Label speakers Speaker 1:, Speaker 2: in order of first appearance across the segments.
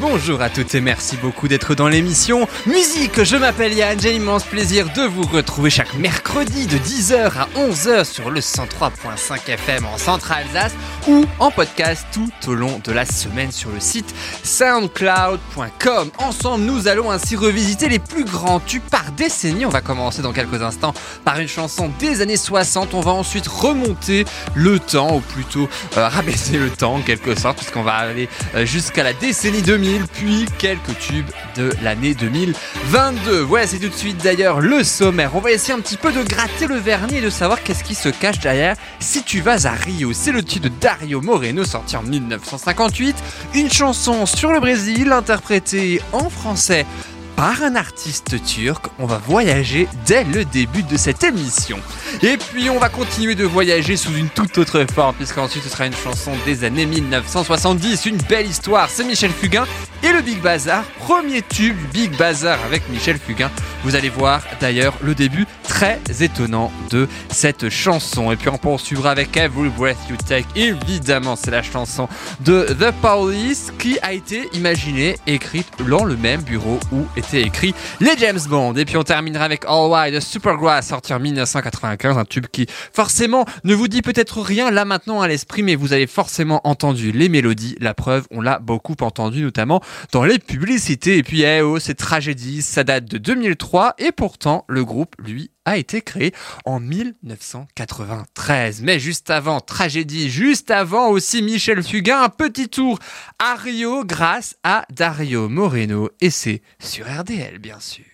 Speaker 1: bonjour à toutes et merci beaucoup d'être dans l'émission Musique. Je m'appelle Yann, j'ai l'immense plaisir de vous retrouver chaque mercredi de 10h à 11h sur le 103.5 FM en Centre-Alsace ou en podcast tout au long de la semaine sur le site soundcloud.com. Ensemble, nous allons ainsi revisiter les plus grands tubes par décennie. On va commencer dans quelques instants par une chanson des années 60. On va ensuite remonter le temps, ou plutôt euh, rabaisser le temps en quelque sorte, puisqu'on va aller euh, jusqu'à la décennie 2000, puis quelques tubes de l'année 2022. Voilà, c'est tout de suite d'ailleurs le sommaire. On va essayer un petit peu de gratter le vernis et de savoir qu'est-ce qui se cache derrière Si tu vas à Rio. C'est le titre de Dario Moreno sorti en 1958. Une chanson sur le Brésil interprétée en français par un artiste turc. On va voyager dès le début de cette émission. Et puis on va continuer de voyager sous une toute autre forme, puisqu'ensuite ce sera une chanson des années 1970, une belle histoire. C'est Michel Fugain et le Big Bazar, premier tube Big Bazar avec Michel Fugain. Vous allez voir d'ailleurs le début très étonnant de cette chanson. Et puis on poursuivra avec Every Breath You Take. Évidemment, c'est la chanson de The Police qui a été imaginée, écrite dans le même bureau où était les James Bond. Et puis on terminera avec All White de Supergrass, sorti en 1995, un tube qui forcément ne vous dit peut-être rien là maintenant à l'esprit, mais vous avez forcément entendu les mélodies. La preuve, on l'a beaucoup entendu, notamment dans les publicités. Et puis, eh oh, c'est tragédie, ça date de 2003, et pourtant, le groupe, lui, a été créé en 1993. Mais juste avant, tragédie, juste avant aussi Michel Fugain, un petit tour à Rio grâce à Dario Moreno. Et c'est sur RDL, bien sûr.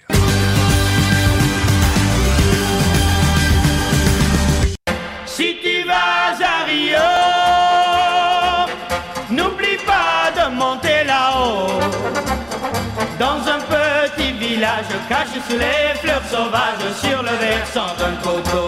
Speaker 2: Si tu vas à Rio, n'oublie pas de monter là-haut. Dans un petit village caché sous les fleurs sauvages sur le versant d'un coteau.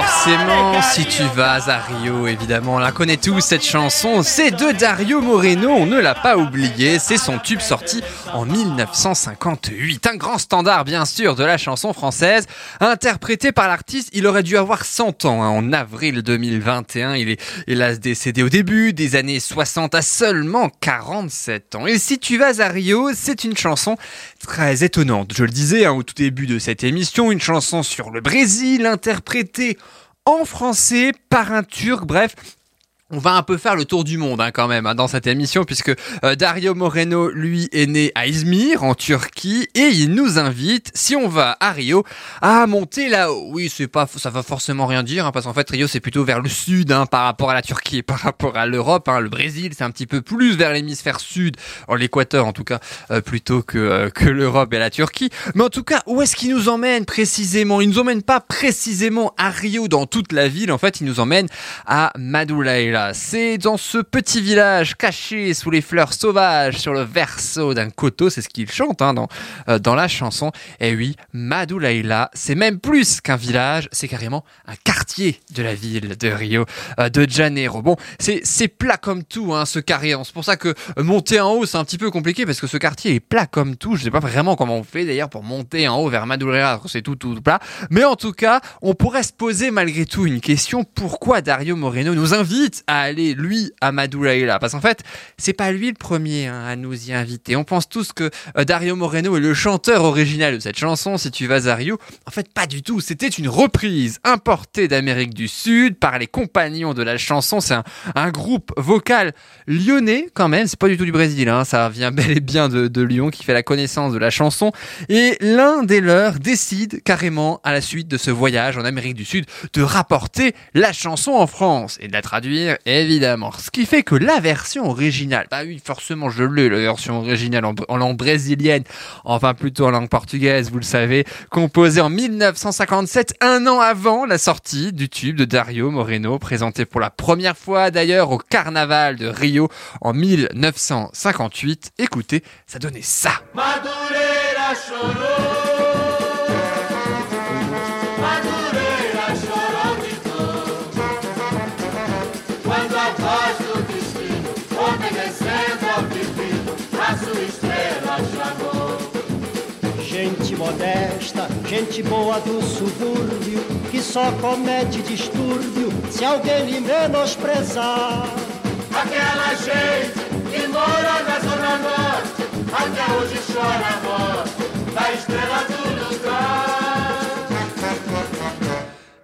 Speaker 1: Forcément, si tu vas à Rio, évidemment, on la connaît tous cette chanson. C'est de Dario Moreno, on ne l'a pas oublié. C'est son tube sorti en 1958. Un grand standard, bien sûr, de la chanson française. Interprété par l'artiste, il aurait dû avoir 100 ans hein, en avril 2021. Il est hélas décédé au début des années 60 à seulement 47 ans. Et si tu vas à Rio, c'est une chanson très étonnante. Je le disais hein, au tout début de cette émission, une chanson sur le Brésil interprétée en français par un turc. Bref, on va un peu faire le tour du monde hein, quand même hein, dans cette émission puisque euh, Dario Moreno lui est né à Izmir en Turquie et il nous invite si on va à Rio à monter là-haut. Oui, c'est pas ça va forcément rien dire hein, parce qu'en fait Rio c'est plutôt vers le sud hein, par rapport à la Turquie et par rapport à l'Europe. hein. Le Brésil c'est un petit peu plus vers l'hémisphère sud, l'équateur en tout cas euh, plutôt que euh, que l'Europe et la Turquie. Mais en tout cas où est-ce qu'il nous emmène précisément? Il nous emmène pas précisément à Rio dans toute la ville. En fait il nous emmène à Madureira. C'est dans ce petit village caché sous les fleurs sauvages sur le verso d'un coteau, c'est ce qu'il chante hein, dans, euh, dans la chanson. Et oui, Madureira, c'est même plus qu'un village, c'est carrément un quartier de la ville de Rio euh, de Janeiro. Bon, c'est plat comme tout, hein, ce carré. C'est pour ça que monter en haut, c'est un petit peu compliqué parce que ce quartier est plat comme tout. Je sais pas vraiment comment on fait d'ailleurs pour monter en haut vers Madureira, c'est tout tout plat. Mais en tout cas, on pourrait se poser malgré tout une question pourquoi Dario Moreno nous invite à aller lui à Madureira Parce qu'en fait, c'est pas lui le premier hein, à nous y inviter. On pense tous que euh, Dario Moreno est le chanteur original de cette chanson. Si tu vas à Rio, en fait pas du tout. C'était une reprise importée d'Amérique du Sud par les compagnons de la chanson. C'est un, groupe vocal lyonnais quand même. C'est pas du tout du Brésil. Hein. Ça vient bel et bien de Lyon qui fait la connaissance de la chanson. Et l'un des leurs décide carrément à la suite de ce voyage en Amérique du Sud de rapporter la chanson en France et de la traduire évidemment. Ce qui fait que la version originale, bah oui forcément je l'ai la version originale en, langue brésilienne, enfin plutôt en langue portugaise vous le savez, composée en 1957, un an avant la sortie du tube de Dario Moreno, présenté pour la première fois d'ailleurs au carnaval de Rio en 1958. Écoutez, ça donnait ça.
Speaker 3: Modesta, gente boa do subúrbio, que só comete distúrbio se alguém lhe menosprezar.
Speaker 4: Aquela gente que mora na Zona Norte, até hoje chora a morte da estrela do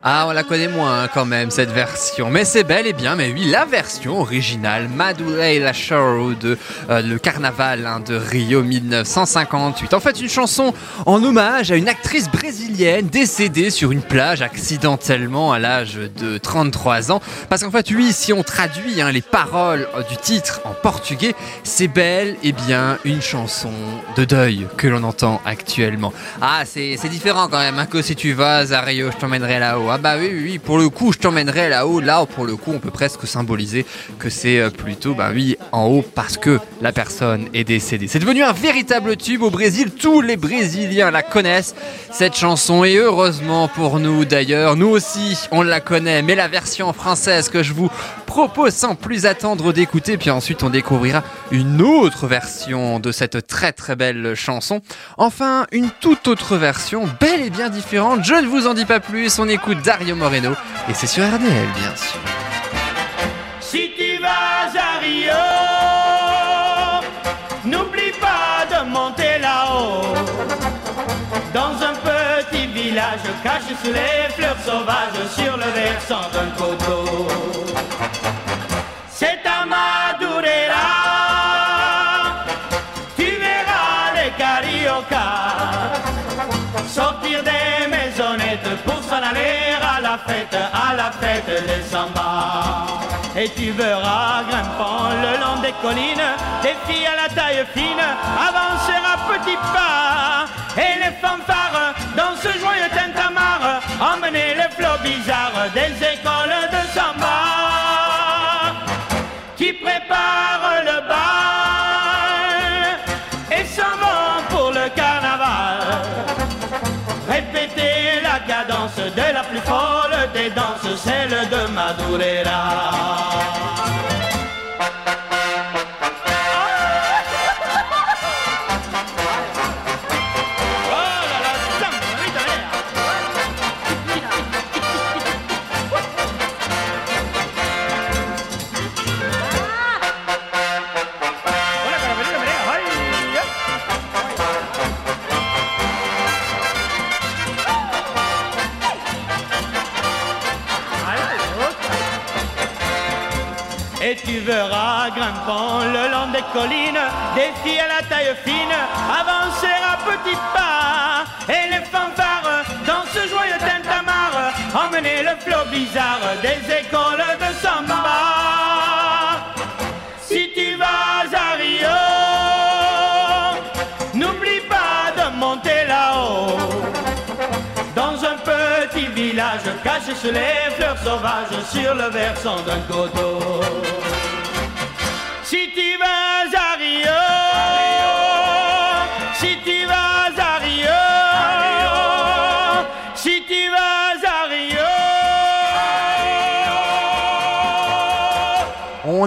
Speaker 1: Ah, on la connaît moins hein, quand même, cette version. Mais c'est bel et bien, mais oui, la version originale, Madulei la de euh, le carnaval hein, de Rio 1958. En fait, une chanson en hommage à une actrice brésilienne décédée sur une plage accidentellement à l'âge de 33 ans. Parce qu'en fait, oui, si on traduit hein, les paroles euh, du titre en portugais, c'est bel et bien une chanson de deuil que l'on entend actuellement. Ah, c'est différent quand même, que si tu vas à Rio, je t'emmènerai là-haut. Ah bah oui, oui, oui, pour le coup, je t'emmènerai là-haut. Là, pour le coup, on peut presque symboliser que c'est euh, plutôt, bah oui, en haut parce que la personne est décédée. C'est devenu un véritable tube au Brésil. Tous les Brésiliens la connaissent, cette chanson. Et heureusement pour nous d'ailleurs, nous aussi, on la connaît. Mais la version française que je vous propose sans plus attendre d'écouter, puis ensuite on découvrira une autre version de cette très très belle chanson. Enfin, une toute autre version, belle et bien différente. Je ne vous en dis pas plus. On écoute Dario Moreno et c'est sur RDL, bien sûr.
Speaker 2: Si tu vas à Rio, n'oublie pas de monter là-haut. Dans un petit village caché sous les fleurs sauvages sur le versant d'un coteau. Fête, à la fête des samba. Et tu verras grimpant le long des collines des filles à la taille fine avancer à petits pas. Et les fanfares dans ce joyeux tintamarre emmener le flot bizarre des écoles de samba cadence de la plus folle des danses, celle de Madureira. Le long des collines des filles à la taille fine avancer à petits pas et les fanfares dans ce joyeux tintamarre emmener le flot bizarre des écoles de samba. Si tu vas à Rio, n'oublie pas de monter là-haut dans un petit village caché sous les fleurs sauvages sur le versant d'un coteau. Si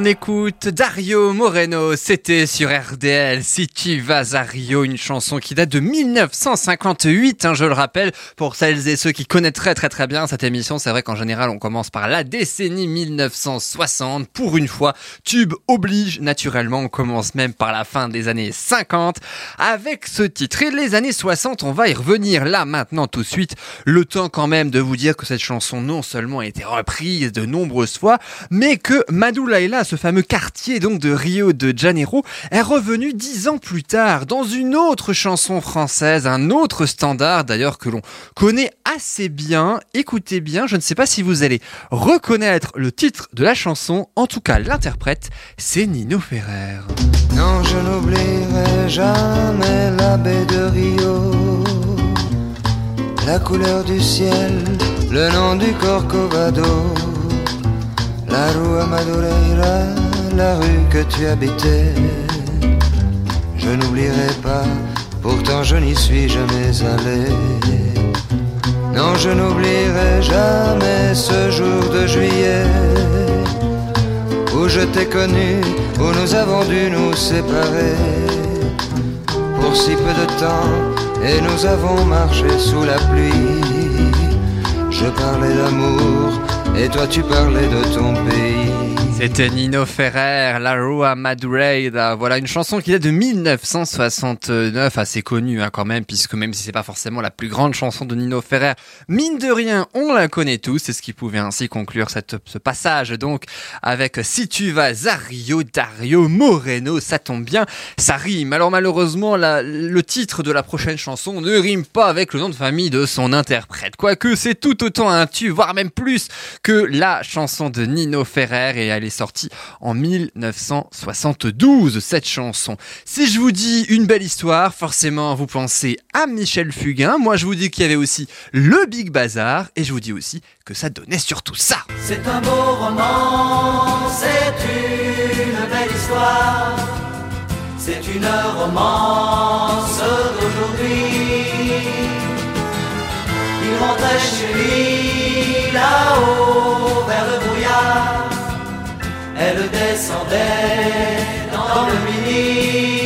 Speaker 1: On écoute Dario Moreno, c'était sur RDL, Si tu vas à Rio, une chanson qui date de 1958, hein, je le rappelle, pour celles et ceux qui connaissent très très bien cette émission, c'est vrai qu'en général on commence par la décennie 1960, pour une fois, tube oblige, naturellement on commence même par la fin des années 50, avec ce titre, et les années 60, on va y revenir là maintenant tout de suite, le temps quand même de vous dire que cette chanson non seulement a été reprise de nombreuses fois, mais que Madulaila, ce fameux quartier donc de Rio de Janeiro, est revenu dix ans plus tard dans une autre chanson française, un autre standard d'ailleurs que l'on connaît assez bien. Écoutez bien, je ne sais pas si vous allez reconnaître le titre de la chanson, en tout cas l'interprète, c'est Nino Ferrer.
Speaker 5: Non, je n'oublierai jamais la baie de Rio, la couleur du ciel, le nom du Corcovado, la rue Madureira, la rue que tu habitais. Je n'oublierai pas, pourtant je n'y suis jamais allé. Non, je n'oublierai jamais ce jour de juillet où je t'ai connu, où nous avons dû nous séparer. Pour si peu de temps, et nous avons marché sous la pluie. Je parlais d'amour et toi tu parlais de ton pays.
Speaker 1: C'était Nino Ferrer, La Rua Madureira. Voilà une chanson qui date de 1969, assez connue hein, quand même, puisque même si c'est pas forcément la plus grande chanson de Nino Ferrer, mine de rien, on la connaît tous. C'est ce qui pouvait ainsi conclure cette, ce passage donc avec Si tu vas à Rio, Dario Moreno, ça tombe bien, ça rime. Alors malheureusement, le titre de la prochaine chanson ne rime pas avec le nom de famille de son interprète. Quoique c'est tout autant un tube, voire même plus que la chanson de Nino Ferrer et elle sortie en 1972 cette chanson. Si je vous dis une belle histoire, forcément vous pensez à Michel Fugain. Moi je vous dis qu'il y avait aussi le Big Bazar et je vous dis aussi que ça donnait surtout ça.
Speaker 2: C'est un beau roman, c'est une belle histoire, c'est une romance d'aujourd'hui. Il rentrait chez lui là-haut vers le brouillard, elle descendait dans le midi.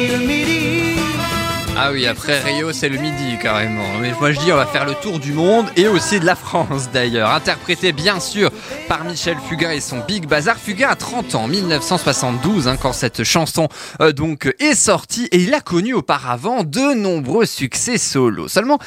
Speaker 1: Ah oui, après Rio, c'est le midi carrément. Mais moi je dis, on va faire le tour du monde et aussi de la France d'ailleurs. Interprété bien sûr par Michel Fugain et son Big Bazar. Fugain a 30 ans, 1972, hein, quand cette chanson euh, donc est sortie et il a connu auparavant de nombreux succès solo. Seulement,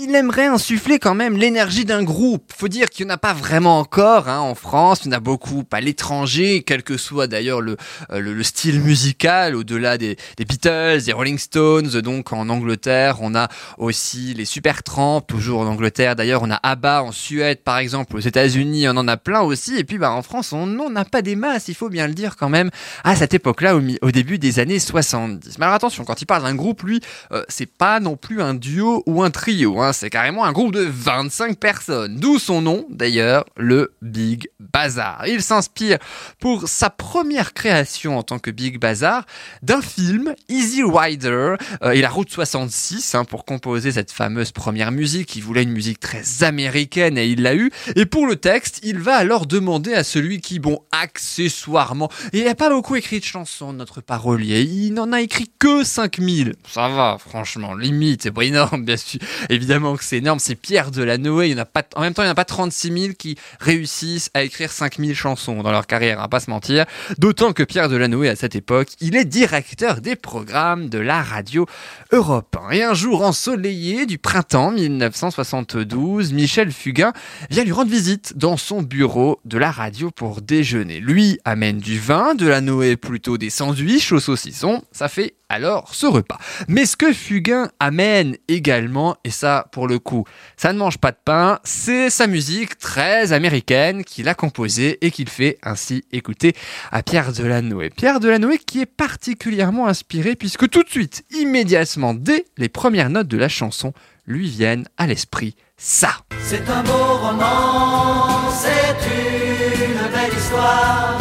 Speaker 1: il aimerait insuffler quand même l'énergie d'un groupe. Faut dire qu'il n'y en a pas vraiment encore hein, en France. Il y en a beaucoup à l'étranger, quel que soit d'ailleurs le, euh, le, le style musical, au-delà des, des Beatles, des Rolling Stones, donc en Angleterre, on a aussi les Supertramp, toujours en Angleterre. D'ailleurs, on a ABBA en Suède, par exemple, aux États-Unis, on en a plein aussi. Et puis, bah, en France, on n'en a pas des masses, il faut bien le dire quand même, à cette époque-là, au début des années 70. Mais alors attention, quand il parle d'un groupe, lui, euh, c'est pas non plus un duo ou un trio, hein, c'est carrément un groupe de 25 personnes. D'où son nom, d'ailleurs, le Big Bazar. Il s'inspire pour sa première création en tant que Big Bazar d'un film, Easy Rider. Euh, il a route 66 hein, pour composer cette fameuse première musique. Il voulait une musique très américaine et il l'a eu. Et pour le texte, il va alors demander à celui qui, bon, accessoirement, il n'a pas beaucoup écrit de chansons, notre parolier. Il n'en a écrit que 5000. Ça va, franchement, limite. C'est pas énorme, bien sûr. Évidemment que c'est énorme. C'est Pierre Delanoë. Il en pas, en même temps, il n'y en a pas 36 000 qui réussissent à écrire 5000 chansons dans leur carrière, à pas se mentir. D'autant que Pierre Delanoë, à cette époque, il est directeur des programmes de la radio Europe 1. Et un jour ensoleillé du printemps 1972, Michel Fugain vient lui rendre visite dans son bureau de la radio pour déjeuner. Lui amène du vin, de la Noé plutôt des sandwichs au saucisson. Ça fait alors ce repas. Mais ce que Fugain amène également, et ça pour le coup, ça ne mange pas de pain, c'est sa musique très américaine qu'il a composée et qu'il fait ainsi écouter à Pierre Delanoë. Pierre Delanoë qui est particulièrement inspiré puisque tout de suite, immédiatement, dès les premières notes de la chanson, lui viennent à l'esprit ça.
Speaker 2: C'est un beau roman, c'est une belle histoire,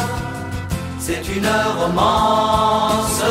Speaker 2: c'est une romance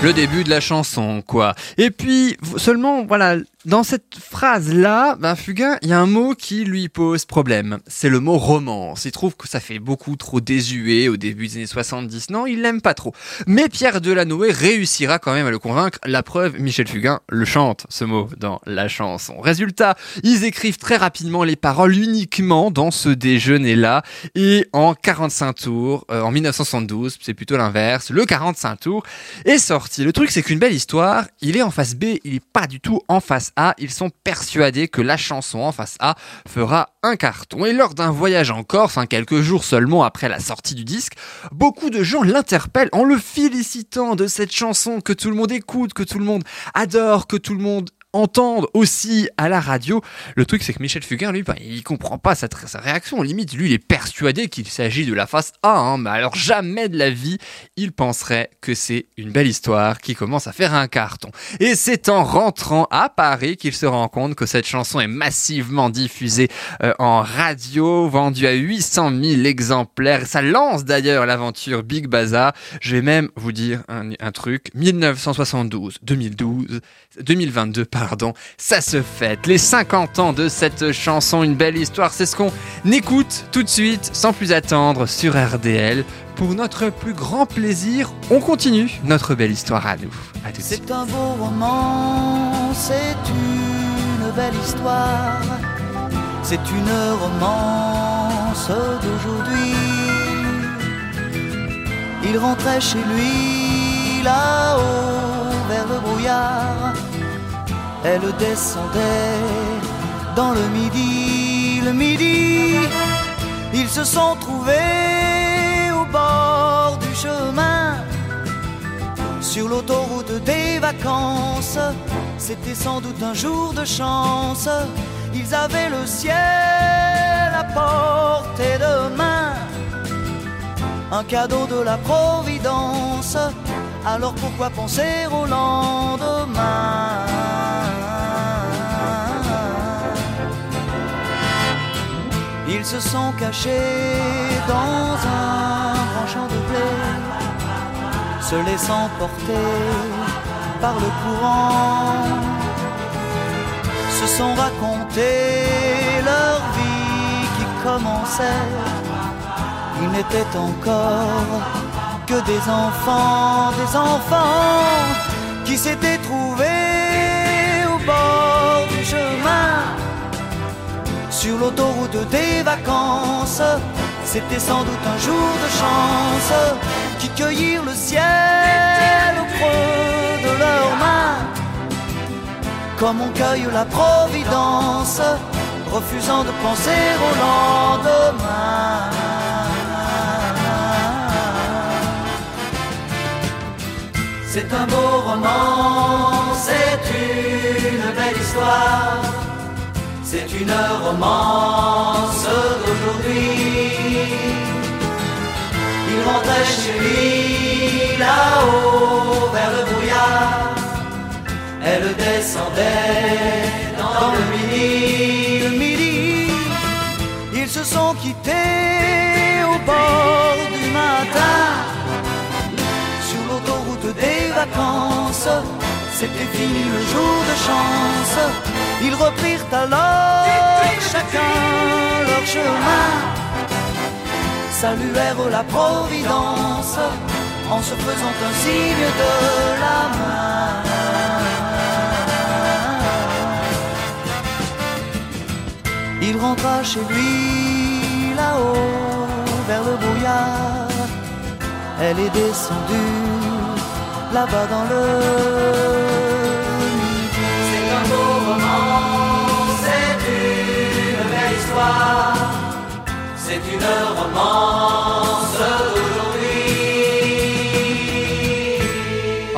Speaker 1: Le début de la chanson, quoi. Et puis, seulement, voilà, dans cette phrase-là, ben, Fugain, il y a un mot qui lui pose problème. C'est le mot romance. Il trouve que ça fait beaucoup trop désuet au début des années 70. Non, il l'aime pas trop. Mais Pierre Delanoë réussira quand même à le convaincre. La preuve, Michel Fugain le chante, ce mot, dans la chanson. Résultat, ils écrivent très rapidement les paroles uniquement dans ce déjeuner-là. Et en 45 tours, euh, en 1972, c'est plutôt l'inverse, le 45 tours est sorti. Le truc, c'est qu'une belle histoire, il est en face B, il est pas du tout en face Ils sont persuadés que la chanson en face A fera un carton. Et lors d'un voyage en Corse, hein, quelques jours seulement après la sortie du disque, beaucoup de gens l'interpellent en le félicitant de cette chanson que tout le monde écoute, que tout le monde adore, que tout le monde entendre aussi à la radio. Le truc, c'est que Michel Fugain, lui, bah, il comprend pas sa, sa réaction. Limite, lui, il est persuadé qu'il s'agit de la face A. Hein, mais alors, jamais de la vie, il penserait que c'est une belle histoire qui commence à faire un carton. Et c'est en rentrant à Paris qu'il se rend compte que cette chanson est massivement diffusée euh, en radio, vendue à 800 000 exemplaires. Ça lance d'ailleurs l'aventure Big Bazaar. Je vais même vous dire un, un truc. 1972, 2012, 2022, pardon, ça se fête. Les 50 ans de cette chanson, une belle histoire, c'est ce qu'on écoute tout de suite, sans plus attendre, sur RDL pour notre plus grand plaisir, on continue notre belle histoire à nous. À tout de suite.
Speaker 6: C'est un beau roman, c'est une belle histoire, c'est une romance d'aujourd'hui. Il rentrait chez lui là-haut vers le brouillard, elle descendait dans le midi, le midi. Ils se sont trouvés au bord du chemin sur l'autoroute des vacances. C'était sans doute un jour de chance. Ils avaient le ciel à portée de main. Un cadeau de la Providence. Alors pourquoi penser au lendemain? Ils se sont cachés dans un grand champ de blé se laissant porter par le courant, se sont racontés leur vie qui commençait. Ils n'étaient encore que des enfants, des enfants qui s'étaient sur l'autoroute des vacances. C'était sans doute un jour de chance qui cueillirent le ciel au creux de leurs mains, comme on cueille la providence, refusant de penser au lendemain. C'est un beau roman, c'est une belle histoire, c'est une romance d'aujourd'hui. Il rentrait chez lui là-haut vers le brouillard. Elle descendait dans le midi. Le midi, ils se sont quittés au bord du matin. Sur l'autoroute des vacances, c'était fini le jour de chance. Ils reprirent alors chacun leur chemin saluèrent la Providence en se faisant un signe de la main. Il rentra chez lui là-haut vers le brouillard. Elle est descendue là-bas dans le C'est une romance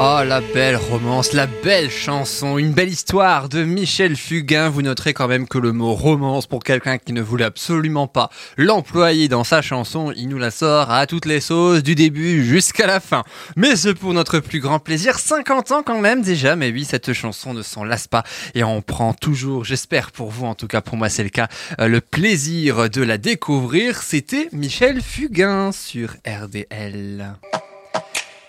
Speaker 1: Oh, la belle romance, la belle chanson, une belle histoire de Michel Fugain. Vous noterez quand même que le mot romance, pour quelqu'un qui ne voulait absolument pas l'employer dans sa chanson, il nous la sort à toutes les sauces, du début jusqu'à la fin. Mais c'est pour notre plus grand plaisir. 50 ans quand même déjà, mais oui, cette chanson ne s'en lasse pas. Et on prend toujours, j'espère pour vous, en tout cas pour moi c'est le cas, euh, le plaisir de la découvrir. C'était Michel Fugain sur RDL.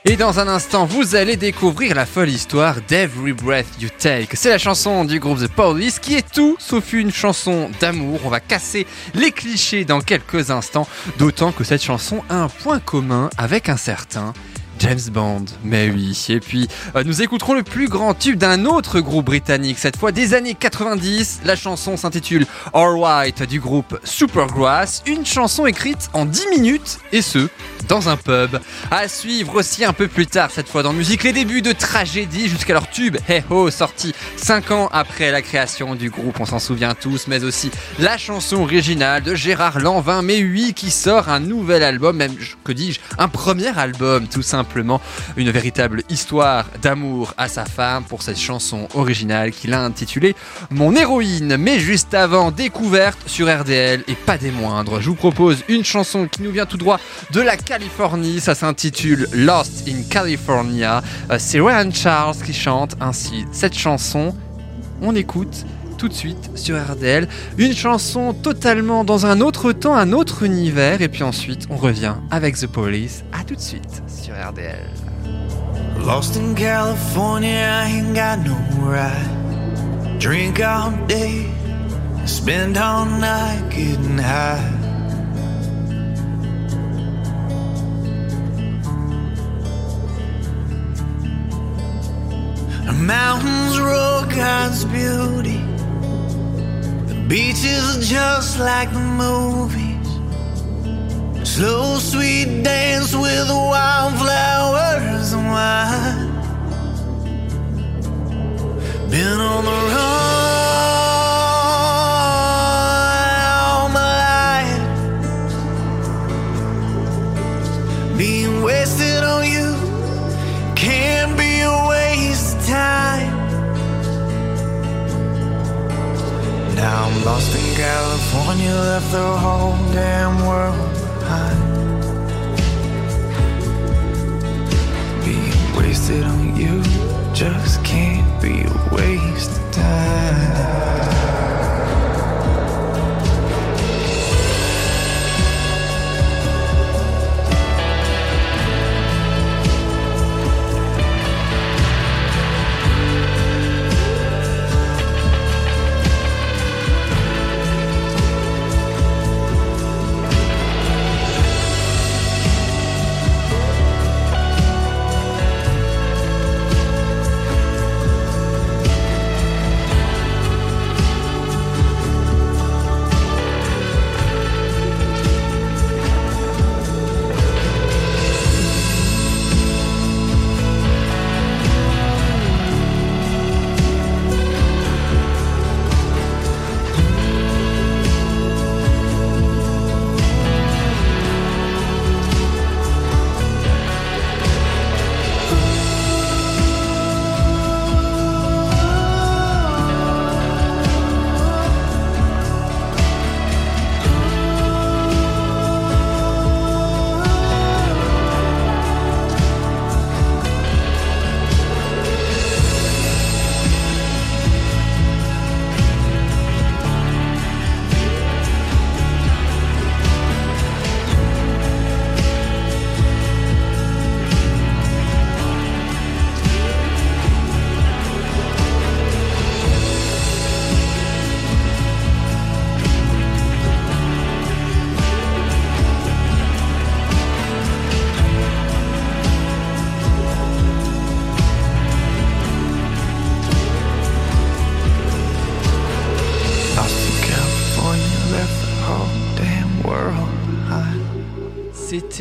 Speaker 1: Et dans un instant, vous allez découvrir la folle histoire d'Every Breath You Take. C'est la chanson du groupe The Police qui est tout sauf une chanson d'amour. On va casser les clichés dans quelques instants, d'autant que cette chanson a un point commun avec un certain James Bond. Mais oui. Et puis, euh, nous écouterons le plus grand tube d'un autre groupe britannique, cette fois des années 90. La chanson s'intitule All Right du groupe Supergrass. Une chanson écrite en 10 minutes, et ce, dans un pub. À suivre aussi un peu plus tard, cette fois dans musique, les débuts de Tragédie jusqu'à leur tube Hey Ho, sorti 5 ans après la création du groupe, on s'en souvient tous, mais aussi la chanson originale de Gérard Lanvin, mais oui, qui sort un nouvel album, même, que dis-je, un premier album, tout simplement. Une véritable histoire d'amour à sa femme pour cette chanson originale qu'il a intitulée Mon héroïne. Mais juste avant, découverte sur RDL et pas des moindres. Je vous propose une chanson qui nous vient tout droit de la Californie. Ça s'intitule Lost in California. Euh, C'est Ryan Charles qui chante ainsi cette chanson. On écoute tout de suite sur RDL. Une chanson totalement dans un autre temps, un autre univers. Et puis ensuite, on revient avec The Police. À tout de suite sur RDL.
Speaker 7: Lost in California, spend Beaches are just like the movies. Slow, sweet dance with wildflowers and wine. Been on the run California, left the whole damn world behind. Being wasted on you just can't be a waste of time.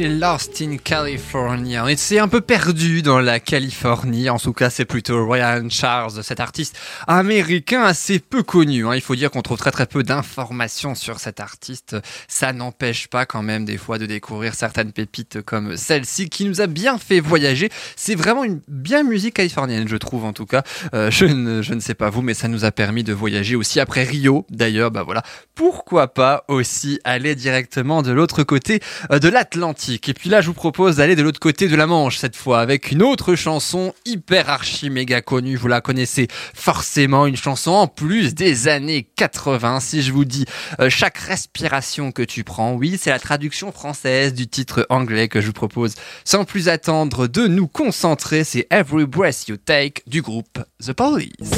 Speaker 1: C'était Lost in California. On un peu perdu dans la Californie. En tout cas, c'est plutôt Ryan Charles, cet artiste américain assez peu connu. hein. Il faut dire qu'on trouve très très peu d'informations sur cet artiste. Ça n'empêche pas quand même des fois de découvrir certaines pépites comme celle-ci qui nous a bien fait voyager. C'est vraiment une bien musique californienne, je trouve en tout cas. Euh, je, ne, je ne sais pas vous, mais ça nous a permis de voyager aussi après Rio. D'ailleurs, bah voilà, pourquoi pas aussi aller directement de l'autre côté euh, de l'Atlantique. Et puis là, je vous propose d'aller de l'autre côté de la Manche cette fois avec une autre chanson hyper archi méga connue. Vous la connaissez forcément, une chanson en plus des années 80. Si je vous dis euh, chaque respiration que tu prends, oui, c'est la traduction française du titre anglais que je vous propose. Sans plus attendre de nous concentrer, c'est Every Breath You Take du groupe The Police.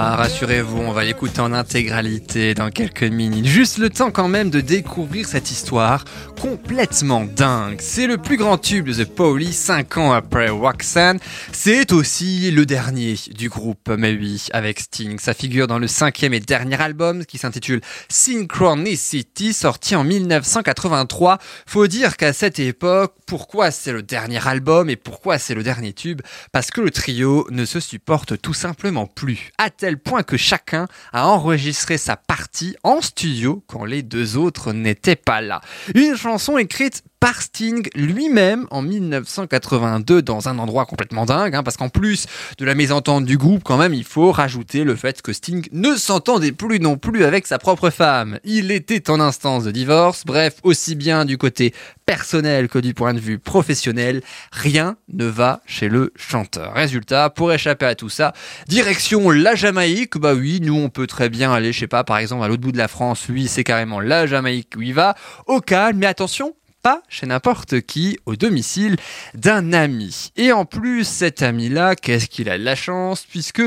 Speaker 1: Ah, rassurez-vous, on va l'écouter en intégralité dans quelques minutes. Juste le temps quand même de découvrir cette histoire complètement dingue. C'est le plus grand tube de The Police 5 ans après Roxanne. C'est aussi le dernier du groupe, mais oui, avec Sting. Ça figure dans le cinquième et dernier album qui s'intitule Synchronicity, sorti en 1983. Faut dire qu'à cette époque, pourquoi c'est le dernier album et pourquoi c'est le dernier tube? Parce que le trio ne se supporte tout simplement plus. À tel point que chacun a enregistré sa partie en studio quand les deux autres n'étaient pas là. Une chanson écrite par Sting lui-même en 1982 dans un endroit complètement dingue, hein, parce qu'en plus de la mésentente du groupe, quand même, il faut rajouter le fait que Sting ne s'entendait plus non plus avec sa propre femme. Il était en instance de divorce, bref, aussi bien du côté personnel que du point de vue professionnel, rien ne va chez le chanteur. Résultat, pour échapper à tout ça, direction la Jamaïque, bah oui, nous on peut très bien aller, je sais pas, par exemple à l'autre bout de la France, lui c'est carrément la Jamaïque où il va, au calme, mais attention, chez n'importe qui, au domicile d'un ami. Et en plus, cet ami-là, qu'est-ce qu'il a de la chance, puisque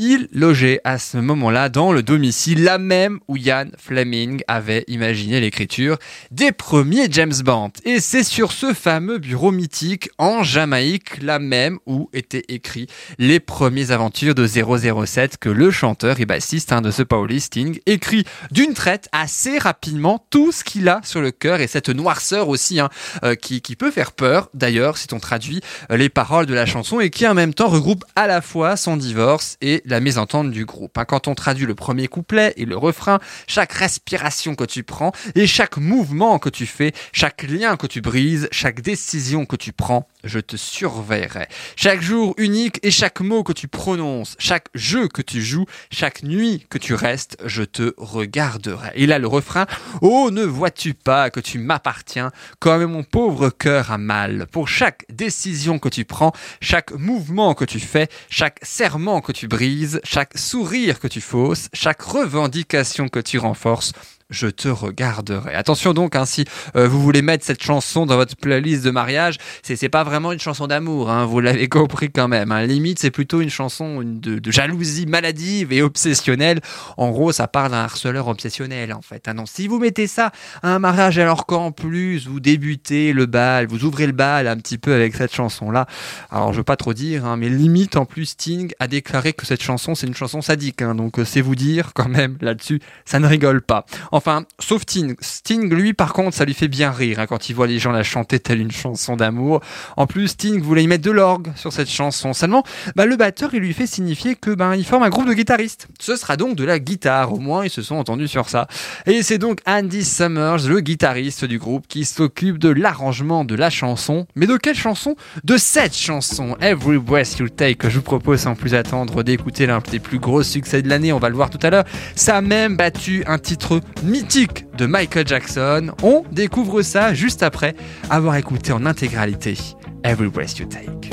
Speaker 1: il logeait à ce moment-là dans le domicile, là même où Ian Fleming avait imaginé l'écriture des premiers James Bond. Et c'est sur ce fameux bureau mythique en Jamaïque, là même où étaient écrits les premières aventures de 007 que le chanteur et bassiste hein, de ce Pauli Sting écrit d'une traite assez rapidement tout ce qu'il a sur le cœur et cette noirceur aussi hein, euh, qui, qui peut faire peur d'ailleurs si on traduit euh, les paroles de la chanson et qui en même temps regroupe à la fois son divorce et la mésentente du groupe. hein. Quand on traduit le premier couplet et le refrain, chaque respiration que tu prends et chaque mouvement que tu fais, chaque lien que tu brises, chaque décision que tu prends, je te surveillerai. Chaque jour unique et chaque mot que tu prononces, chaque jeu que tu joues, chaque nuit que tu restes, je te regarderai. Et là le refrain, oh ne vois-tu pas que tu m'appartiens comme mon pauvre cœur a mal. Pour chaque décision que tu prends, chaque mouvement que tu fais, chaque serment que tu brises, chaque sourire que tu fausses, chaque revendication que tu renforces, je te regarderai. Attention donc, hein, si euh, vous voulez mettre cette chanson dans votre playlist de mariage, c'est pas vraiment une chanson d'amour, hein, vous l'avez compris quand même. Hein. Limite, c'est plutôt une chanson de, jalousie maladive et obsessionnelle. En gros, ça parle d'un harceleur obsessionnel en fait. hein. Non, si vous mettez ça à un mariage alors qu'en plus vous débutez le bal, vous ouvrez le bal un petit peu avec cette chanson-là, alors je veux pas trop dire, hein, mais limite en plus Sting a déclaré que cette chanson c'est une chanson sadique, hein, donc euh, c'est vous dire quand même là-dessus, ça ne rigole pas. Enfin, sauf Sting. Sting, lui, par contre, ça lui fait bien rire hein, quand il voit les gens la chanter telle une chanson d'amour. En plus, Sting voulait y mettre de l'orgue sur cette chanson. Seulement, bah, le batteur, il lui fait signifier que ben il forme un groupe de guitaristes. Ce sera donc de la guitare. Au moins, ils se sont entendus sur ça. Et c'est donc Andy Summers, le guitariste du groupe, qui s'occupe de l'arrangement de la chanson. Mais de quelle chanson? De cette chanson, Every Breath You Take, je vous propose sans plus attendre d'écouter l'un des plus gros succès de l'année. On va le voir tout à l'heure. Ça a même battu un titre mythique de Michael Jackson. On découvre ça juste après avoir écouté en intégralité Every Breath You Take.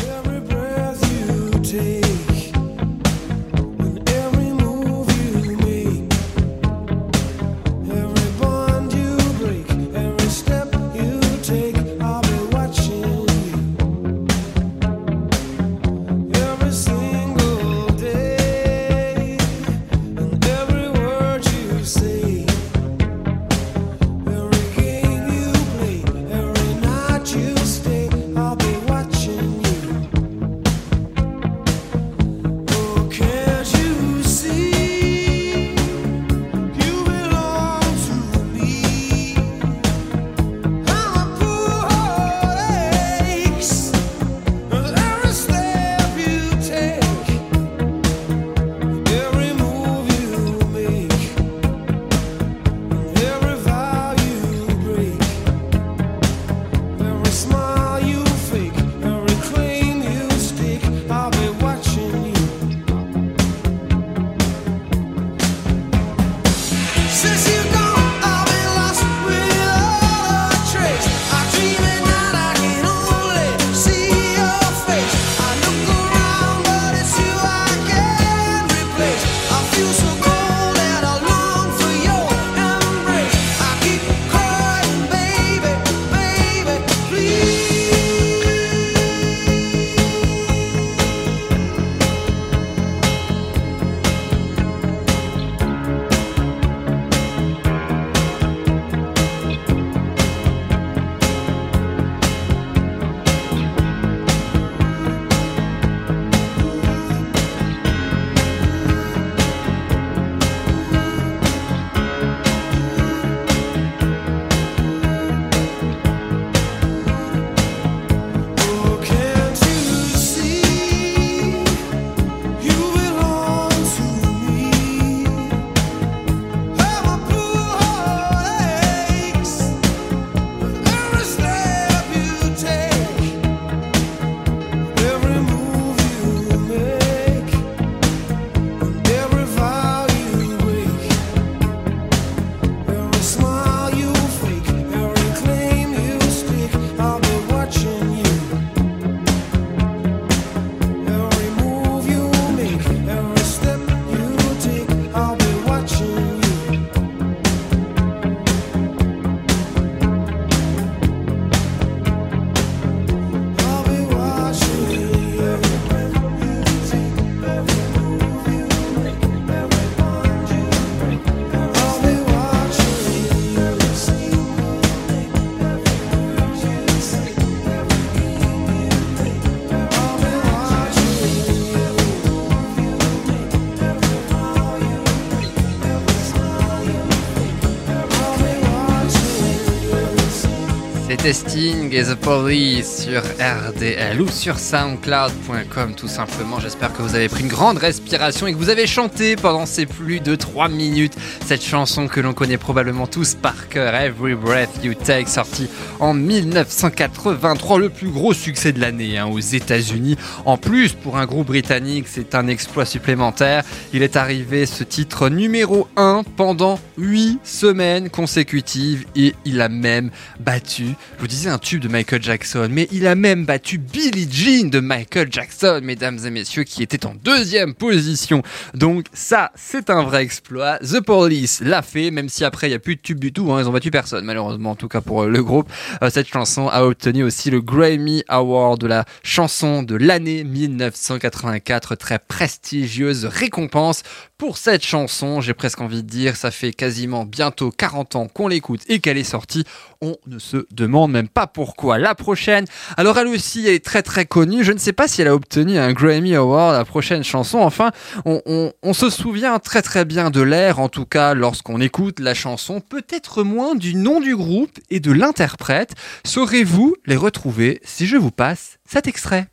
Speaker 1: C'était Sting et The Police sur RDL ou sur soundcloud.com tout simplement. J'espère que vous avez pris une grande respiration et que vous avez chanté pendant ces plus de 3 minutes cette chanson que l'on connaît probablement tous par cœur, Every Breath You Take, sortie en 1983, le plus gros succès de l'année hein, aux États-Unis. En plus, pour un groupe britannique, c'est un exploit supplémentaire. Il est arrivé ce titre numéro 1 pendant 8 semaines consécutives et il a même battu, je vous disais un tube de Michael Jackson, mais il a même battu Billie Jean de Michael Jackson, mesdames et messieurs, qui était en deuxième position. Donc ça, c'est un vrai exploit. The Police l'a fait, même si après il n'y a plus de tube du tout, hein, ils ont battu personne, malheureusement, en tout cas pour euh, le groupe. Euh, cette chanson a obtenu aussi le Grammy Award de la chanson de l'année 1984, très prestigieuse récompense pour cette chanson. J'ai presque envie de dire, ça fait quasiment bientôt 40 ans qu'on l'écoute et qu'elle est sortie. On ne se demande même pas pourquoi. La prochaine, alors elle aussi est très très connue. Je ne sais pas si elle a obtenu un Grammy Award, la prochaine chanson. Enfin, on, se souvient très très bien de l'air, en tout cas lorsqu'on écoute la chanson. Peut-être moins du nom du groupe et de l'interprète. Saurez-vous les retrouver si je vous passe cet extrait?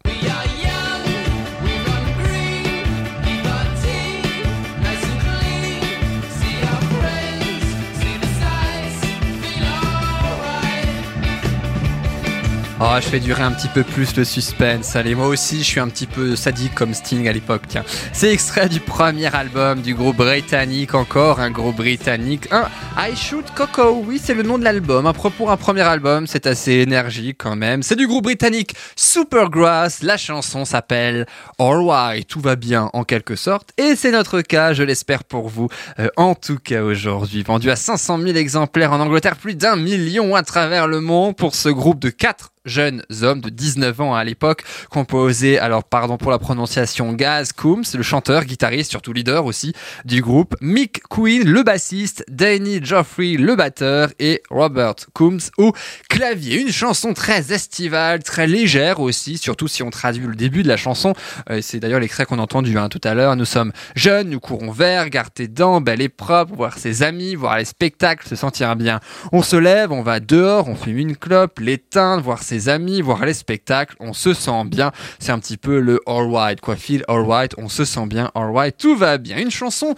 Speaker 1: Oh, je fais durer un petit peu plus le suspense. Allez, moi aussi, je suis un petit peu sadique comme Sting à l'époque. Tiens, c'est extrait du premier album du groupe britannique, encore un groupe britannique. Un I Shoot Coco, oui, c'est le nom de l'album. Un pour un premier album, c'est assez énergique quand même. C'est du groupe britannique Supergrass. La chanson s'appelle All Right. Tout va bien en quelque sorte. Et c'est notre cas, je l'espère pour vous. Euh, en tout cas aujourd'hui, vendu à 500 000 exemplaires en Angleterre, plus d'un million à travers le monde pour ce groupe de quatre jeunes hommes de 19 ans à l'époque, composé, alors pardon pour la prononciation, Gaz Coombs, le chanteur, guitariste, surtout leader aussi du groupe, Mick Queen, le bassiste, Danny Joffrey, le batteur et Robert Coombs au clavier. Une chanson très estivale, très légère aussi, surtout si on traduit le début de la chanson. Euh, C'est d'ailleurs l'extrait qu'on a entendu hein, tout à l'heure. Nous sommes jeunes, nous courons vers, garde tes dents, belle et propre, voir ses amis, voir les spectacles, se sentir bien. On se lève, on va dehors, on fume une clope, l'éteindre, voir ses amis, voir les spectacles, on se sent bien. C'est un petit peu le all right, quoi. Feel all right, on se sent bien, all right, tout va bien. Une chanson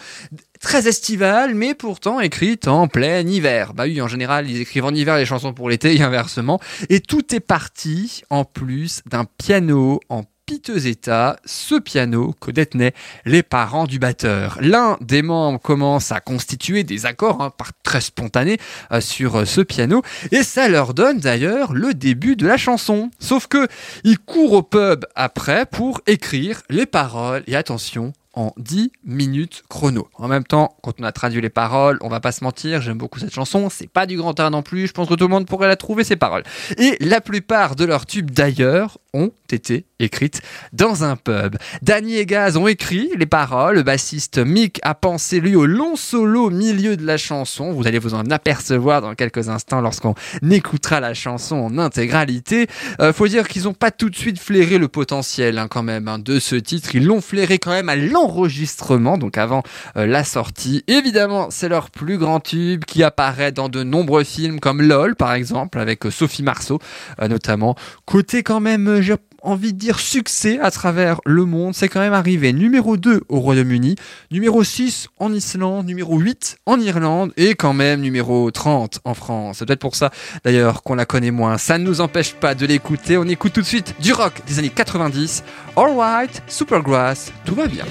Speaker 1: très estivale, mais pourtant écrite en plein hiver. Bah oui, en général, ils écrivent en hiver les chansons pour l'été et inversement. Et tout est parti, en plus, d'un piano en piteux état, ce piano que détenaient les parents du batteur. L'un des membres commence à constituer des accords hein, par très spontanés euh, sur euh, ce piano et ça leur donne d'ailleurs le début de la chanson. Sauf que ils courent au pub après pour écrire les paroles et attention en 10 minutes chrono. En même temps, quand on a traduit les paroles, on va pas se mentir, j'aime beaucoup cette chanson, c'est pas du grand art non plus, je pense que tout le monde pourrait la trouver ces paroles. Et la plupart de leurs tubes d'ailleurs ont été écrites dans un pub. Danny et Gaz ont écrit les paroles, le bassiste Mick a pensé lui au long solo milieu de la chanson, vous allez vous en apercevoir dans quelques instants lorsqu'on écoutera la chanson en intégralité. Euh, faut dire qu'ils ont pas tout de suite flairé le potentiel hein, quand même hein, de ce titre, ils l'ont flairé quand même à l'enregistrement, donc avant euh, la sortie. Évidemment, c'est leur plus grand tube qui apparaît dans de nombreux films comme LOL par exemple, avec euh, Sophie Marceau euh, notamment. Côté quand même, j'ai envie de dire succès à travers le monde, c'est quand même arrivé numéro 2 au Royaume-Uni, numéro 6 en Islande, numéro 8 en Irlande et quand même numéro 30 en France. C'est peut-être pour ça d'ailleurs qu'on la connaît moins. Ça ne nous empêche pas de l'écouter. On écoute tout de suite du rock des années 90. All right, Supergrass, tout va bien.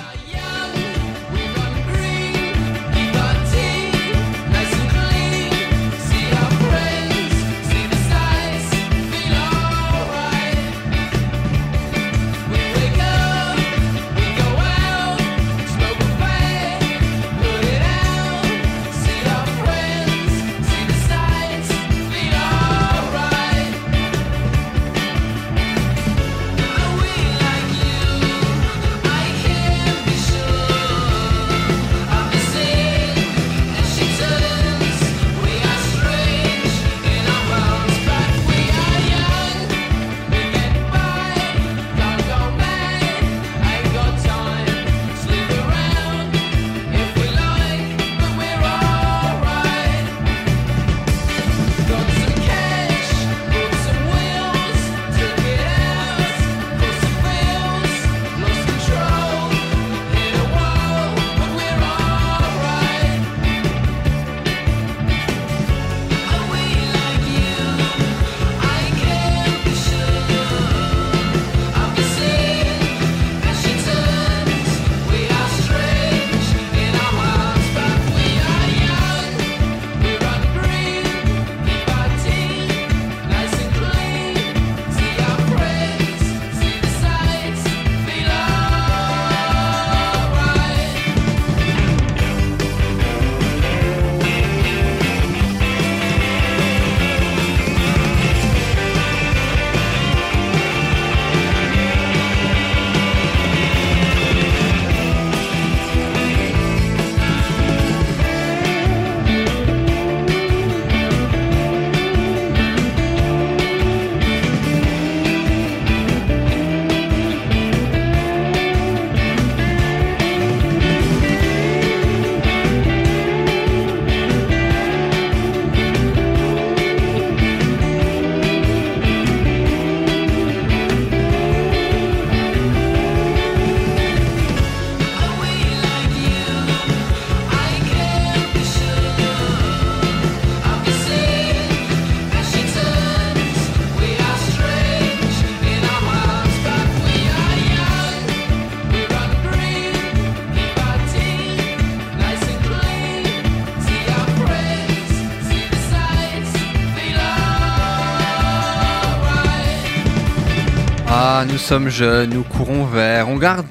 Speaker 1: Nous sommes jeunes, nous courons vers, on garde,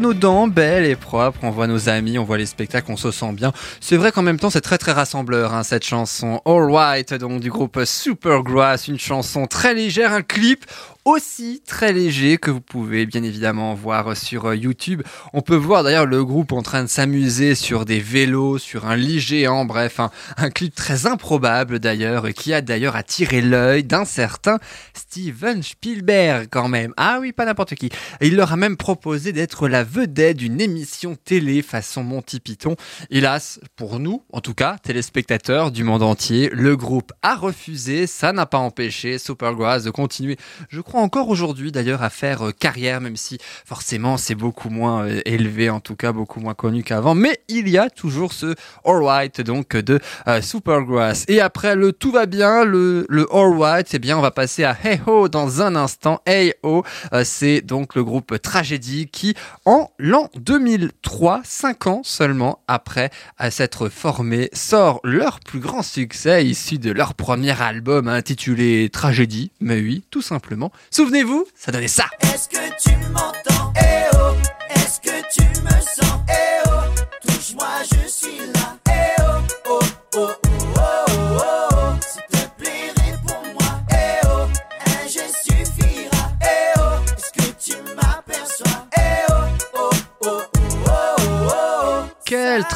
Speaker 1: nos dents belles et propres, on voit nos amis, on voit les spectacles, on se sent bien. C'est vrai qu'en même temps, c'est très très rassembleur, hein, cette chanson. All donc du groupe Supergrass, une chanson très légère, un clip aussi très léger que vous pouvez bien évidemment voir sur euh, YouTube. On peut voir d'ailleurs le groupe en train de s'amuser sur des vélos, sur un lit géant, bref, un, clip très improbable d'ailleurs, qui a d'ailleurs attiré l'œil d'un certain Steven Spielberg quand même. Ah oui, pas n'importe qui. Il leur a même proposé d'être la vedette d'une émission télé façon Monty Python. Hélas, pour nous, en tout cas, téléspectateurs du monde entier, le groupe a refusé. Ça n'a pas empêché Supergrass de continuer, je crois encore aujourd'hui d'ailleurs, à faire euh, carrière, même si forcément c'est beaucoup moins euh, élevé, en tout cas beaucoup moins connu qu'avant. Mais il y a toujours ce All Right donc de euh, Supergrass. Et après le tout va bien, le, le All Right, eh bien on va passer à Hey Ho dans un instant. Hey Ho, c'est donc le groupe Tragédie qui, en l'an 2003, 5 ans seulement après s'être formé, sort leur plus grand succès issu de leur premier album intitulé Tragédie. Mais oui, tout simplement. Souvenez-vous, ça donnait ça.
Speaker 6: Est-ce que tu m'entends? Eh oh Est-ce que tu me sens? Eh oh Touche-moi, je suis là. Eh oh Oh oh oh oh oh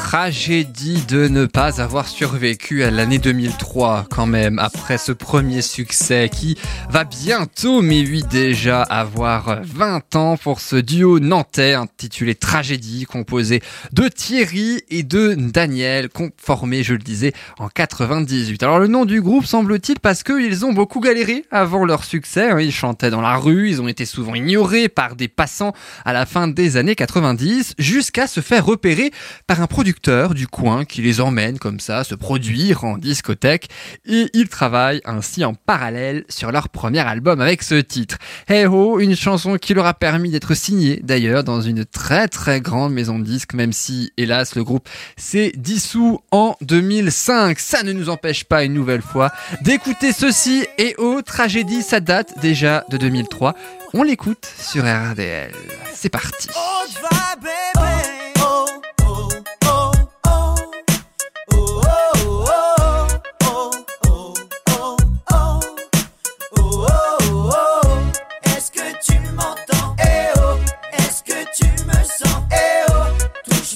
Speaker 1: tragédie de ne pas avoir survécu à l'année 2003 quand même, après ce premier succès qui va bientôt, mais oui déjà, avoir 20 ans pour ce duo nantais intitulé Tragédie, composé de Thierry et de Daniel, con- formé, je le disais, en 98. Alors le nom du groupe semble-t-il parce qu'ils ont beaucoup galéré avant leur succès, hein. ils chantaient dans la rue, ils ont été souvent ignorés par des passants à la fin des années 90, jusqu'à se faire repérer par un producteur du coin qui les emmène comme ça se produire en discothèque et ils travaillent ainsi en parallèle sur leur premier album avec ce titre. Hey Ho, une chanson qui leur a permis d'être signé d'ailleurs dans une très très grande maison de disques même si hélas le groupe s'est dissous en 2005. Ça ne nous empêche pas une nouvelle fois d'écouter ceci et Ho, tragédie, ça date déjà de 2003. On l'écoute sur RDL. C'est parti.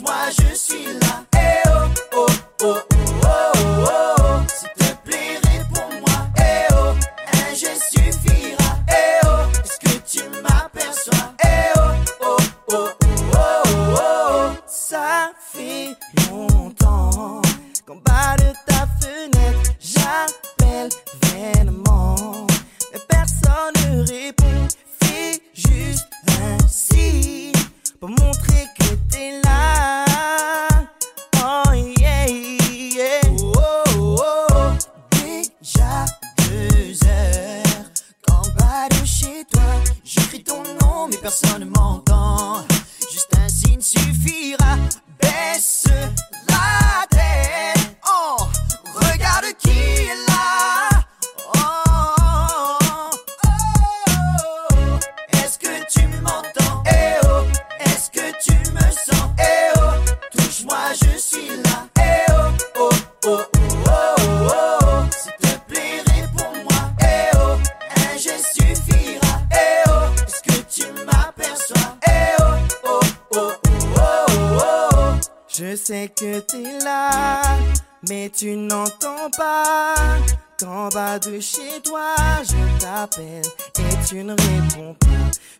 Speaker 6: Touche-moi, je suis là. Eh oh oh oh chez toi, je t'appelle et tu ne réponds pas.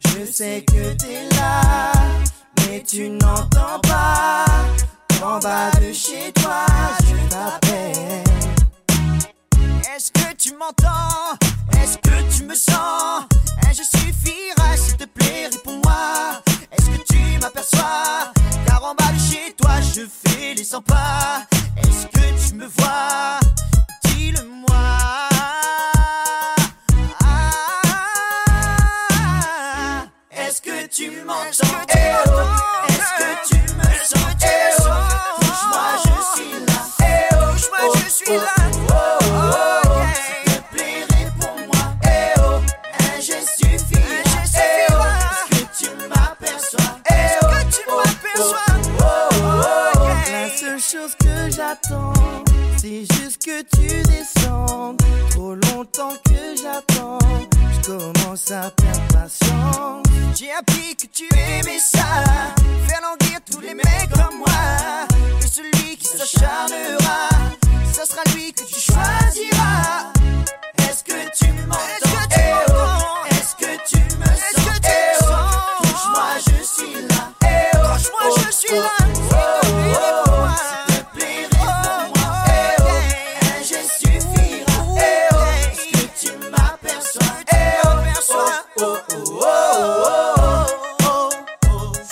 Speaker 6: Je sais que t'es là, mais tu n'entends pas. Qu'en bas de chez toi, je t'appelle. Est-ce que tu m'entends? Est-ce que tu me sens? Je suffira, s'il te plaît, réponds-moi. Est-ce que tu m'aperçois? Car en bas de chez toi, je fais les 100 pas. Est-ce que tu me vois? Tu m'entends. Eh oh, Est-ce que tu me sens? Eh oh, touche-moi, je suis là. Eh oh, touche-moi, je suis là
Speaker 8: patience. J'ai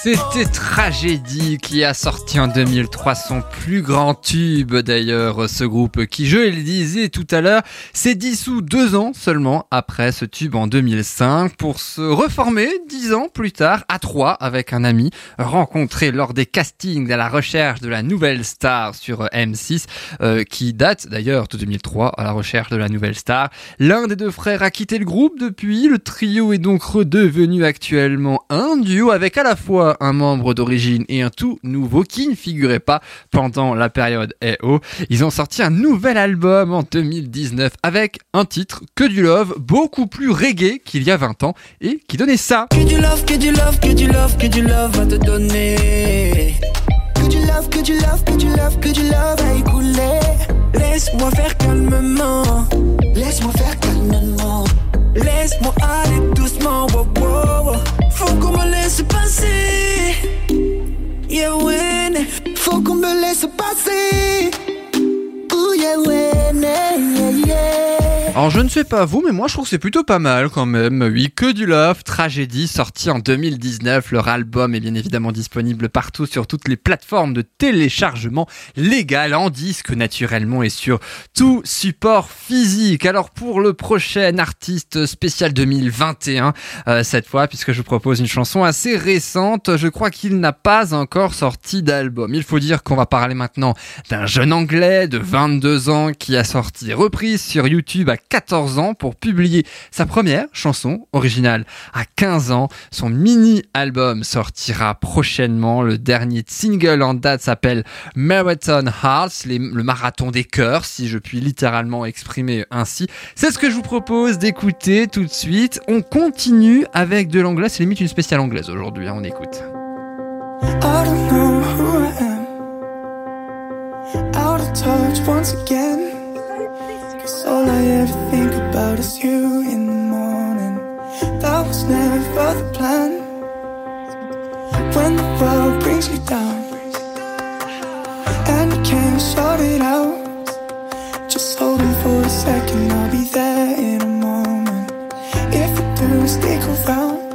Speaker 1: C'était Tragédie qui a sorti en 2003 son plus grand tube d'ailleurs, ce groupe qui, je le disais tout à l'heure, s'est dissous deux ans seulement après ce tube en 2005 pour se reformer dix ans plus tard à trois avec un ami rencontré lors des castings à la recherche de la nouvelle star sur M6 euh, qui date d'ailleurs de 2003 à la recherche de la nouvelle star. L'un des deux frères a quitté le groupe depuis, le trio est donc redevenu actuellement un duo avec à la fois un membre d'origine et un tout nouveau qui ne figurait pas pendant la période EO. Ils ont sorti un nouvel album en 2019 avec un titre que du love beaucoup plus reggae qu'il y a 20 ans et qui donnait ça.
Speaker 8: Que du love, que du love, que du love, que du love à te donner. Que du love, que du love, que du love, que du love à écouler. Laisse-moi faire calmement. Laisse-moi faire calmement. Laisse-moi aller doucement. Wow, wow, wow. Faut qu'on me laisse passer. Yeah, ouais. Faut qu'on me laisse passer. Ooh, yeah, ouais.
Speaker 1: Alors je ne sais pas vous, mais moi je trouve que c'est plutôt pas mal quand même. Oui, que du love, tragédie, sorti en 2019. Leur album est bien évidemment disponible partout sur toutes les plateformes de téléchargement légal en disque naturellement et sur tout support physique. Alors pour le prochain artiste spécial 2021, euh, cette fois, puisque je vous propose une chanson assez récente, je crois qu'il n'a pas encore sorti d'album. Il faut dire qu'on va parler maintenant d'un jeune anglais de 22 ans qui a sorti reprise sur YouTube à 14 ans pour publier sa première chanson originale à 15 ans. Son mini-album sortira prochainement. Le dernier single en date s'appelle Marathon Hearts, le marathon des cœurs, si je puis littéralement exprimer ainsi. C'est ce que je vous propose d'écouter tout de suite. On continue avec de l'anglais. C'est limite une spéciale anglaise aujourd'hui. hein, on écoute.
Speaker 8: Out of touch once again. Cause all I ever think about is you in the morning. That was never the plan. When the world brings you down and you can't sort it out, just hold me for a second. I'll be there in a moment. If you do, stick around.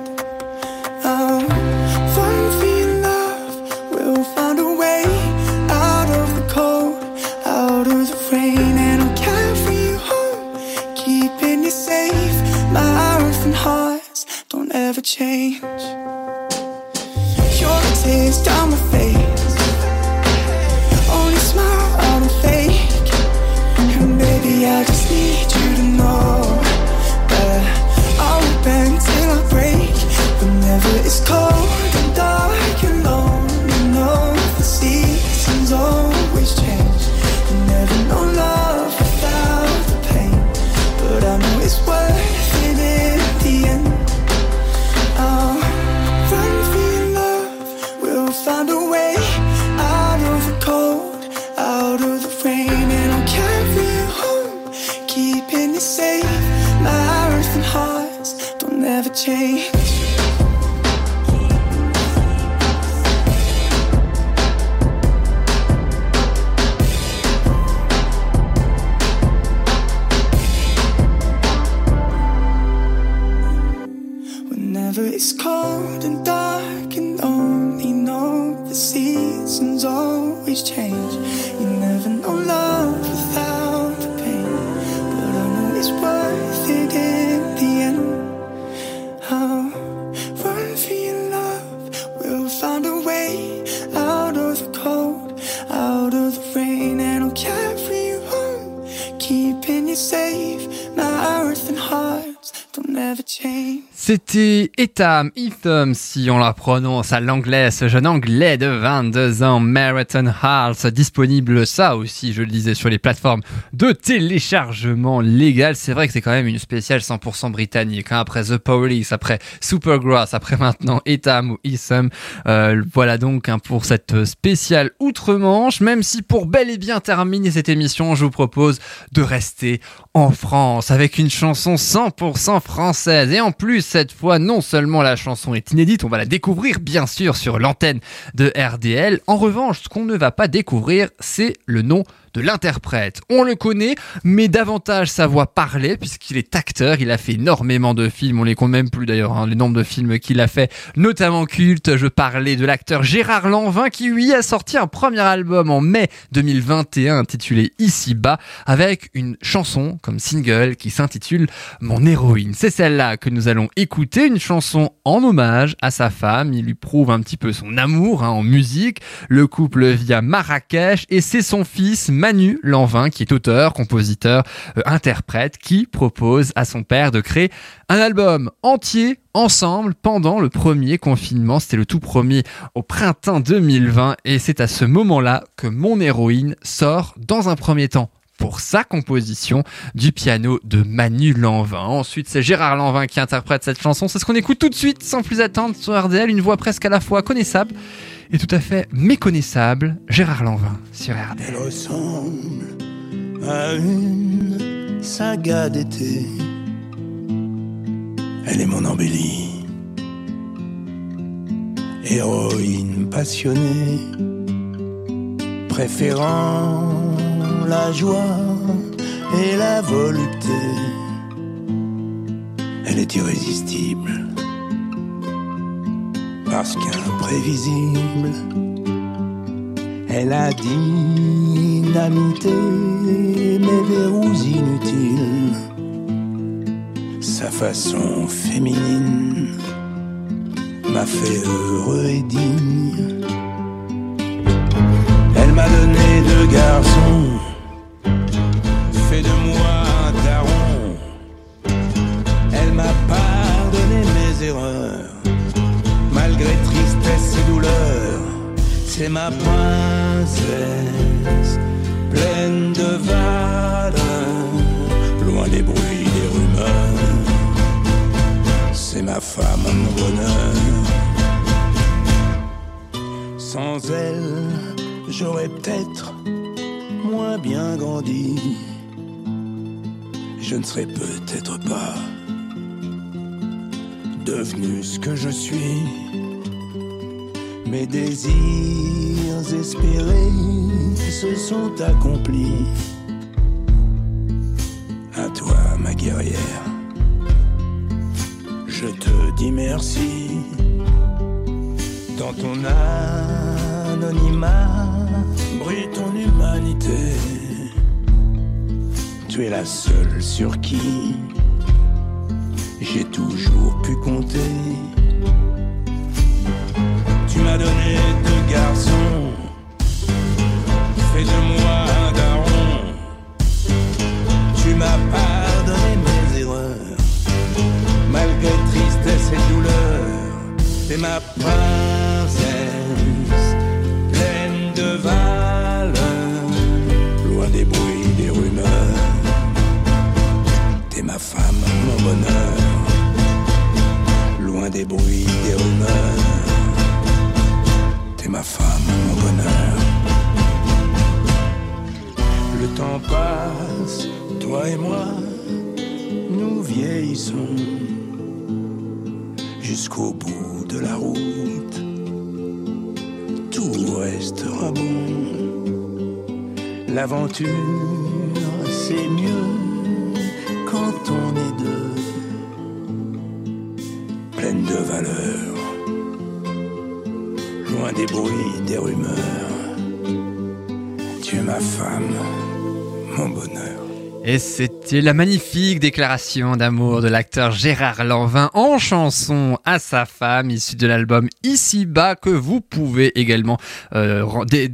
Speaker 8: hearts.
Speaker 1: C'était Etam Etham, si on la prononce à l'anglais, ce jeune anglais de 22 ans, Marathon Hearts, disponible ça aussi, je le disais, sur les plateformes de téléchargement légal. C'est vrai que c'est quand même une spéciale 100% britannique, hein, après The Police, après Supergrass, après maintenant Etam ou Etham. Euh, voilà donc hein, pour cette spéciale outre-Manche, même si pour bel et bien terminer cette émission, je vous propose de rester en France avec une chanson 100% Et en plus, cette fois, non seulement la chanson est inédite, on va la découvrir bien sûr sur l'antenne de RDL. En revanche, ce qu'on ne va pas découvrir, c'est le nom de l'interprète. On le connaît, mais davantage sa voix parlée, puisqu'il est acteur, il a fait énormément de films, on les compte même plus d'ailleurs, hein, le nombre de films qu'il a fait, notamment culte. Je parlais de l'acteur Gérard Lanvin, qui lui a sorti un premier album en mai 2021 intitulé Ici-bas, avec une chanson comme single qui s'intitule Mon héroïne. C'est celle-là que nous allons écouter, une chanson en hommage à sa femme. Il lui prouve un petit peu son amour hein, en musique. Le couple vit à Marrakech et c'est son fils Manu Lanvin qui est auteur, compositeur, euh, interprète qui propose à son père de créer un album entier ensemble pendant le premier confinement. C'était le tout premier au printemps 2020 et c'est à ce moment-là que mon héroïne sort dans un premier temps pour sa composition du piano de Manu Lanvin. Ensuite, c'est Gérard Lanvin qui interprète cette chanson. C'est ce qu'on écoute tout de suite, sans plus attendre, sur RDL, une voix presque à la fois connaissable et tout à fait méconnaissable. Gérard Lanvin sur.
Speaker 9: Elle ressemble à une saga d'été. Elle est mon embellie, héroïne passionnée, préférant la joie et la volupté. Elle est irrésistible, parce qu'imprévisible. Elle a dynamité mes verrous inutiles. Sa façon féminine m'a fait heureux et digne. Elle m'a donné deux garçons, fait de moi un daron. Elle m'a pardonné mes erreurs, C'est ma princesse, pleine de valeur, loin des bruits, des rumeurs. C'est ma femme, mon bonheur. Sans elle, j'aurais peut-être moins bien grandi. Je ne serais peut-être pas devenu ce que je suis. Mes désirs espérés se sont accomplis. À toi, ma guerrière, je te dis merci. Dans ton anonymat brille ton humanité. Tu es la seule sur qui j'ai toujours pu compter. M'as donné deux garçons, fait de moi un daron. Tu m'as pardonné mes erreurs, malgré tristesse et douleur. T'es ma princesse, pleine de valeur, loin des bruits, des rumeurs. T'es ma femme, mon bonheur, loin des bruits, des rumeurs. Ma femme, mon bonheur. Le temps passe, toi et moi, nous vieillissons jusqu'au bout de la route. Tout restera bon. L'aventure, c'est mieux quand on est deux, pleine de valeur, des bruits, des rumeurs. Tu es ma femme, mon bonheur.
Speaker 1: Et c'était la magnifique déclaration d'amour de l'acteur Gérard Lanvin en chanson à sa femme, issue de l'album Ici-bas, que vous pouvez également euh,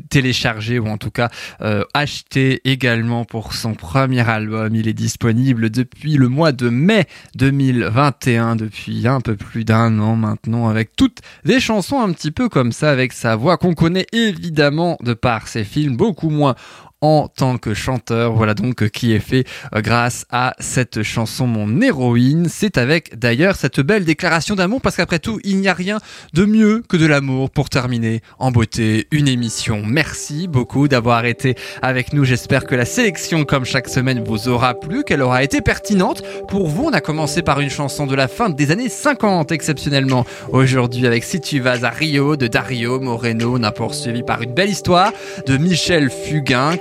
Speaker 1: télécharger ou en tout cas euh, acheter également pour son premier album. Il est disponible depuis le mois de mai 2021, depuis un peu plus d'un an maintenant, avec toutes des chansons un petit peu comme ça, avec sa voix qu'on connaît évidemment de par ses films, beaucoup moins en tant que chanteur. Voilà donc qui est fait euh, grâce à cette chanson Mon héroïne. C'est avec d'ailleurs cette belle déclaration d'amour parce qu'après tout, il n'y a rien de mieux que de l'amour pour terminer en beauté une émission. Merci beaucoup d'avoir été avec nous. J'espère que la sélection, comme chaque semaine, vous aura plu, qu'elle aura été pertinente. Pour vous, on a commencé par une chanson de la fin des années 50 exceptionnellement. Aujourd'hui avec Si tu vas à Rio de Dario Moreno. On a poursuivi par une belle histoire de Michel Fugain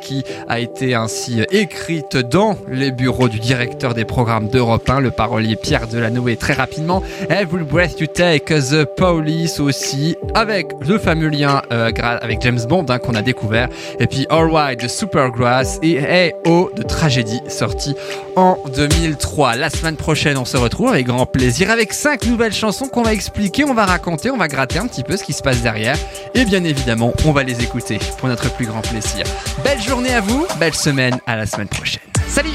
Speaker 1: a été ainsi écrite dans les bureaux du directeur des programmes d'Europe 1, le parolier Pierre Delanoë très rapidement. Every Breath You Take, The Police aussi, avec le fameux lien euh, avec James Bond hein, qu'on a découvert. Et puis Alright de Supergrass et Hey Oh de Tragédie sorti en 2003. La semaine prochaine, on se retrouve avec grand plaisir avec cinq nouvelles chansons qu'on va expliquer, on va raconter, on va gratter un petit peu ce qui se passe derrière. Et bien évidemment, on va les écouter pour notre plus grand plaisir. Belle journée à vous, belle semaine, à la semaine prochaine. Salut